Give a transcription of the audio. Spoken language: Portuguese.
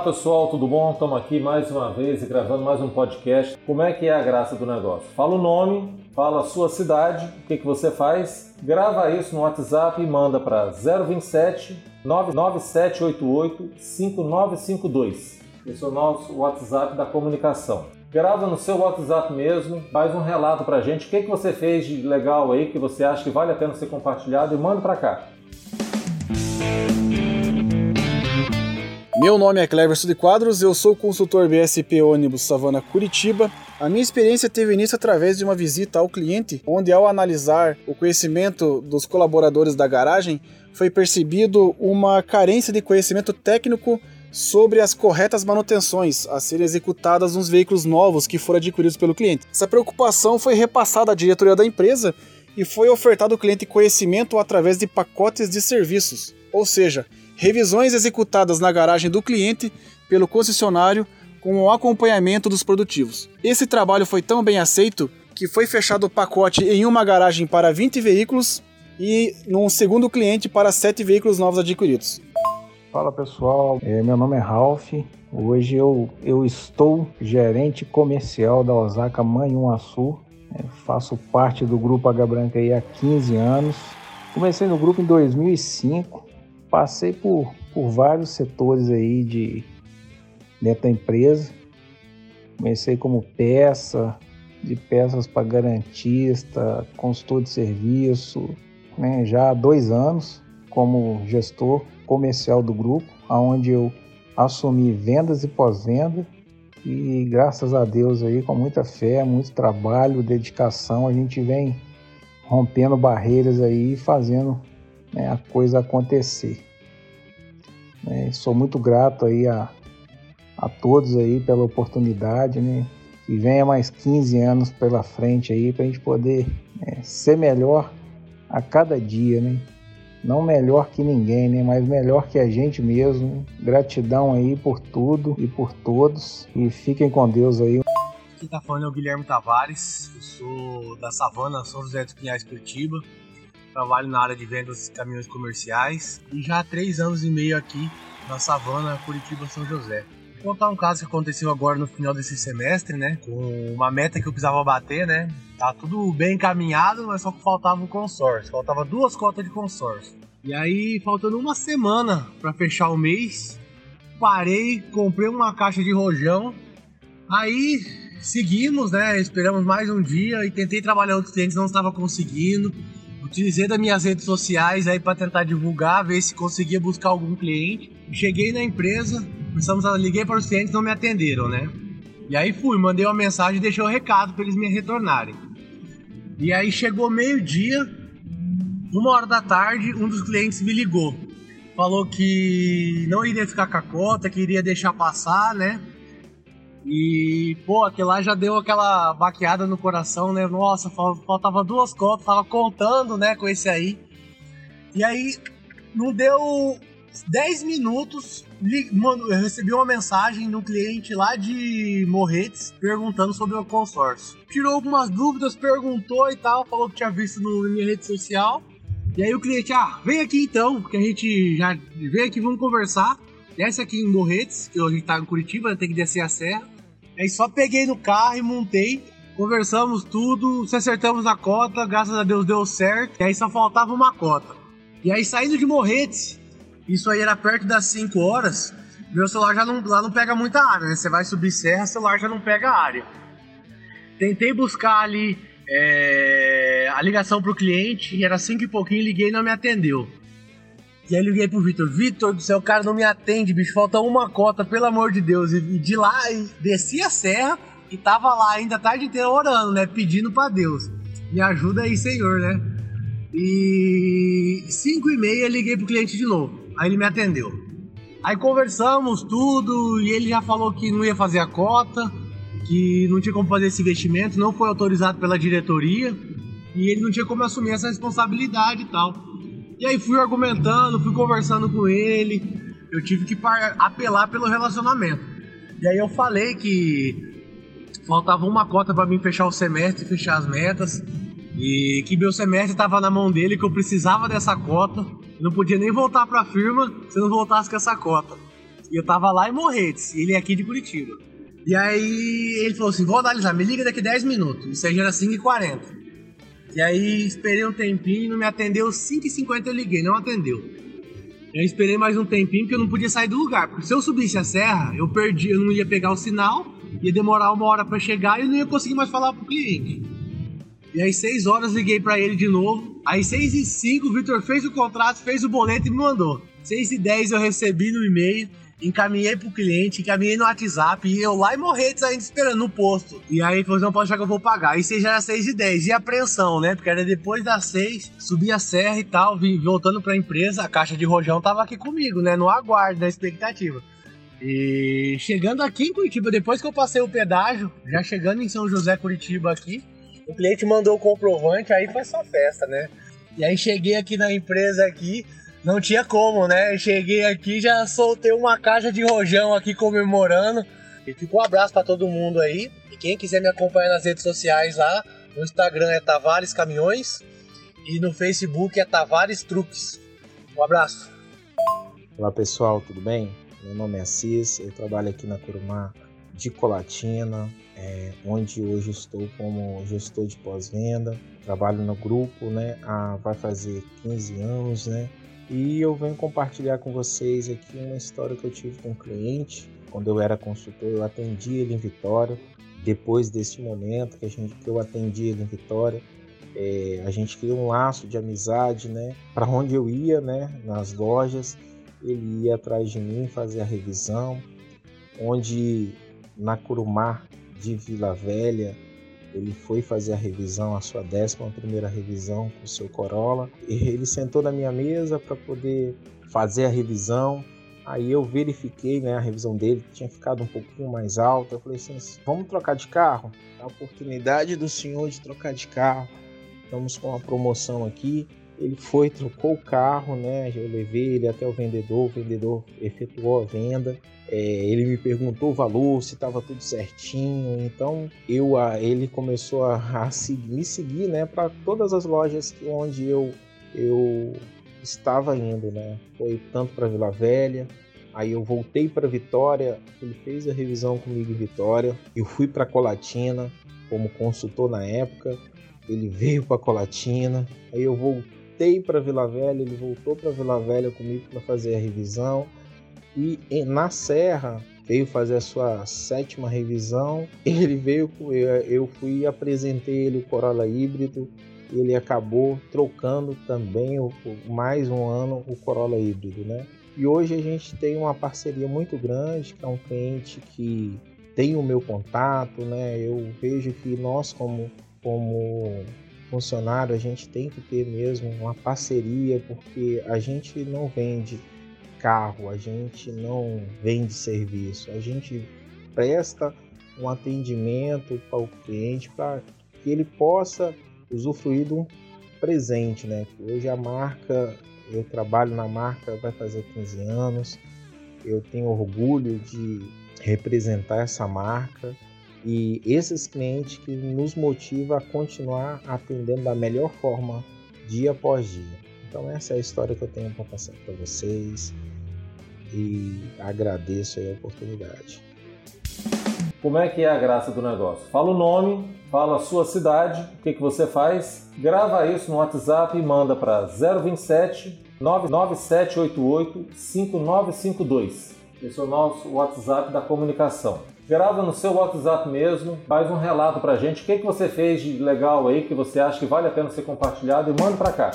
Olá pessoal, tudo bom? Estamos aqui mais uma vez e gravando mais um podcast. Como é que é a graça do negócio? Fala o nome, fala a sua cidade, o que, que você faz, grava isso no WhatsApp e manda para 027 99788 5952. Esse é o nosso WhatsApp da comunicação. Grava no seu WhatsApp mesmo, faz um relato para a gente, o que, que você fez de legal aí, que você acha que vale a pena ser compartilhado e manda para cá. Meu nome é Cleverson de Quadros, eu sou consultor BSP ônibus Savana Curitiba. A minha experiência teve início através de uma visita ao cliente, onde ao analisar o conhecimento dos colaboradores da garagem, foi percebido uma carência de conhecimento técnico sobre as corretas manutenções a serem executadas nos veículos novos que foram adquiridos pelo cliente. Essa preocupação foi repassada à diretoria da empresa e foi ofertado ao cliente conhecimento através de pacotes de serviços, ou seja, revisões executadas na garagem do cliente pelo concessionário com o acompanhamento dos produtivos. Esse trabalho foi tão bem aceito que foi fechado o pacote em uma garagem para 20 veículos e num segundo cliente para 7 veículos novos adquiridos. Fala pessoal, é, meu nome é Ralph. Hoje eu, eu estou gerente comercial da Osaka Manhuaçu. É, faço parte do grupo H Branca há 15 anos. Comecei no grupo em 2005 passei por, por vários setores aí de dentro da empresa. Comecei como peça, de peças para garantista, consultor de serviço, né, já há dois anos como gestor comercial do grupo, aonde eu assumi vendas e pós-venda e graças a Deus aí com muita fé, muito trabalho, dedicação, a gente vem rompendo barreiras aí, fazendo né, a coisa acontecer. É, sou muito grato aí a, a todos aí pela oportunidade, né? Que venha mais 15 anos pela frente aí para a gente poder é, ser melhor a cada dia, né? Não melhor que ninguém, né? Mas melhor que a gente mesmo. Gratidão aí por tudo e por todos. E fiquem com Deus aí. Quem tá falando é o Guilherme Tavares. Eu sou da Savana, São José dos Pinhais, Curitiba trabalho na área de vendas de caminhões comerciais e já há três anos e meio aqui na Savana, Curitiba, São José. Vou contar um caso que aconteceu agora no final desse semestre, né? Com uma meta que eu precisava bater, né? Tá tudo bem encaminhado, mas só que faltava um consórcio. Faltava duas cotas de consórcio. E aí, faltando uma semana para fechar o mês, parei, comprei uma caixa de rojão. Aí seguimos, né? Esperamos mais um dia e tentei trabalhar outros clientes, não estava conseguindo. Utilizei das minhas redes sociais aí para tentar divulgar, ver se conseguia buscar algum cliente. Cheguei na empresa, começamos a liguei para os clientes, não me atenderam, né? E aí fui, mandei uma mensagem e deixei o um recado para eles me retornarem. E aí chegou meio-dia, uma hora da tarde, um dos clientes me ligou. Falou que não iria ficar com a cota, que iria deixar passar, né? E, pô, aquele lá já deu aquela baqueada no coração, né? Nossa, faltava duas cotas, tava contando, né, com esse aí. E aí, não deu 10 minutos, eu recebi uma mensagem do cliente lá de Morretes perguntando sobre o consórcio. Tirou algumas dúvidas, perguntou e tal, falou que tinha visto no, na minha rede social. E aí o cliente, ah, vem aqui então, que a gente já vem aqui, vamos conversar desce aqui em Morretes, que a gente tá em Curitiba, tem que descer a serra. Aí só peguei no carro e montei, conversamos tudo, se acertamos a cota, graças a Deus deu certo. E aí só faltava uma cota. E aí saindo de Morretes, isso aí era perto das 5 horas, meu celular já não, lá não pega muita área, né? Você vai subir serra, celular já não pega área. Tentei buscar ali é, a ligação pro cliente, e era 5 e pouquinho, liguei e não me atendeu. E aí liguei pro Vitor, Vitor do céu, o cara não me atende, bicho, falta uma cota, pelo amor de Deus. E de lá, desci a serra e tava lá ainda a tarde inteira orando, né? Pedindo para Deus. Me ajuda aí, Senhor, né? E 5 e meia liguei pro cliente de novo. Aí ele me atendeu. Aí conversamos tudo e ele já falou que não ia fazer a cota, que não tinha como fazer esse investimento, não foi autorizado pela diretoria e ele não tinha como assumir essa responsabilidade e tal. E aí fui argumentando, fui conversando com ele. Eu tive que apelar pelo relacionamento. E aí eu falei que faltava uma cota para mim fechar o semestre, fechar as metas. E que meu semestre estava na mão dele, que eu precisava dessa cota. Não podia nem voltar para a firma se não voltasse com essa cota. e eu tava lá em Morretes, ele é aqui de Curitiba. E aí ele falou assim: vou analisar, me liga daqui 10 minutos. Isso aí já era 5h40. E aí esperei um tempinho, não me atendeu, 5h50 eu liguei, não atendeu. Eu esperei mais um tempinho porque eu não podia sair do lugar. Porque se eu subisse a serra, eu perdi, eu não ia pegar o sinal, ia demorar uma hora para chegar e eu não ia conseguir mais falar pro cliente. E aí, 6 horas, liguei para ele de novo. Aí, 6 e 5, o Vitor fez o contrato, fez o boleto e me mandou. 6 e 10 eu recebi no e-mail encaminhei pro cliente, encaminhei no WhatsApp, e eu lá em Morretes ainda esperando no posto. E aí falou, não pode achar que eu vou pagar. Aí seja era 6 e 10. E apreensão, né? Porque era depois das 6, subi a serra e tal, vim voltando pra empresa, a caixa de rojão tava aqui comigo, né? No aguardo, na expectativa. E chegando aqui em Curitiba, depois que eu passei o pedágio, já chegando em São José, Curitiba aqui, o cliente mandou o comprovante, aí foi só festa, né? E aí cheguei aqui na empresa aqui, não tinha como, né? cheguei aqui, já soltei uma caixa de rojão aqui comemorando. E fica um abraço para todo mundo aí. E quem quiser me acompanhar nas redes sociais lá, no Instagram é Tavares Caminhões e no Facebook é Tavares Truques. Um abraço. Olá pessoal, tudo bem? Meu nome é Assis, eu trabalho aqui na Curumá de Colatina, é, onde hoje estou como gestor de pós-venda. Trabalho no grupo, né? Há, vai fazer 15 anos, né? E eu venho compartilhar com vocês aqui uma história que eu tive com um cliente. Quando eu era consultor, eu atendi ele em Vitória. Depois desse momento que, a gente, que eu atendi ele em Vitória, é, a gente criou um laço de amizade, né? Para onde eu ia, né? Nas lojas, ele ia atrás de mim fazer a revisão. Onde na Curumar de Vila Velha, ele foi fazer a revisão, a sua décima primeira revisão com o seu Corolla. E ele sentou na minha mesa para poder fazer a revisão. Aí eu verifiquei, né, a revisão dele tinha ficado um pouquinho mais alta. Eu falei assim: vamos trocar de carro? A oportunidade do senhor de trocar de carro. Estamos com uma promoção aqui. Ele foi, trocou o carro, né? Eu levei ele até o vendedor, o vendedor efetuou a venda. É, ele me perguntou o valor, se estava tudo certinho. Então eu, a, ele começou a, a seguir, me seguir, né? Para todas as lojas onde eu, eu estava indo, né? Foi tanto para Vila Velha, Aí eu voltei para Vitória, ele fez a revisão comigo em Vitória. Eu fui para Colatina como consultor na época. Ele veio para Colatina. Aí eu voltei voltei para Vila Velha, ele voltou para Vila Velha comigo para fazer a revisão. E na Serra veio fazer a sua sétima revisão. Ele veio, eu fui apresentei ele o Corolla híbrido. Ele acabou trocando também mais um ano o Corolla híbrido, né? E hoje a gente tem uma parceria muito grande, que é um cliente que tem o meu contato, né? Eu vejo que nós como como funcionário, a gente tem que ter mesmo uma parceria, porque a gente não vende carro, a gente não vende serviço, a gente presta um atendimento para o cliente para que ele possa usufruir de um presente, né? Hoje a marca, eu trabalho na marca vai fazer 15 anos, eu tenho orgulho de representar essa marca e esses clientes que nos motivam a continuar atendendo da melhor forma dia após dia. Então essa é a história que eu tenho para passar para vocês e agradeço a oportunidade. Como é que é a graça do negócio? Fala o nome, fala a sua cidade, o que, que você faz, grava isso no WhatsApp e manda para 027 99788 5952. Esse é o nosso WhatsApp da comunicação grava no seu WhatsApp mesmo, faz um relato pra gente, o que, que você fez de legal aí, que você acha que vale a pena ser compartilhado e manda pra cá.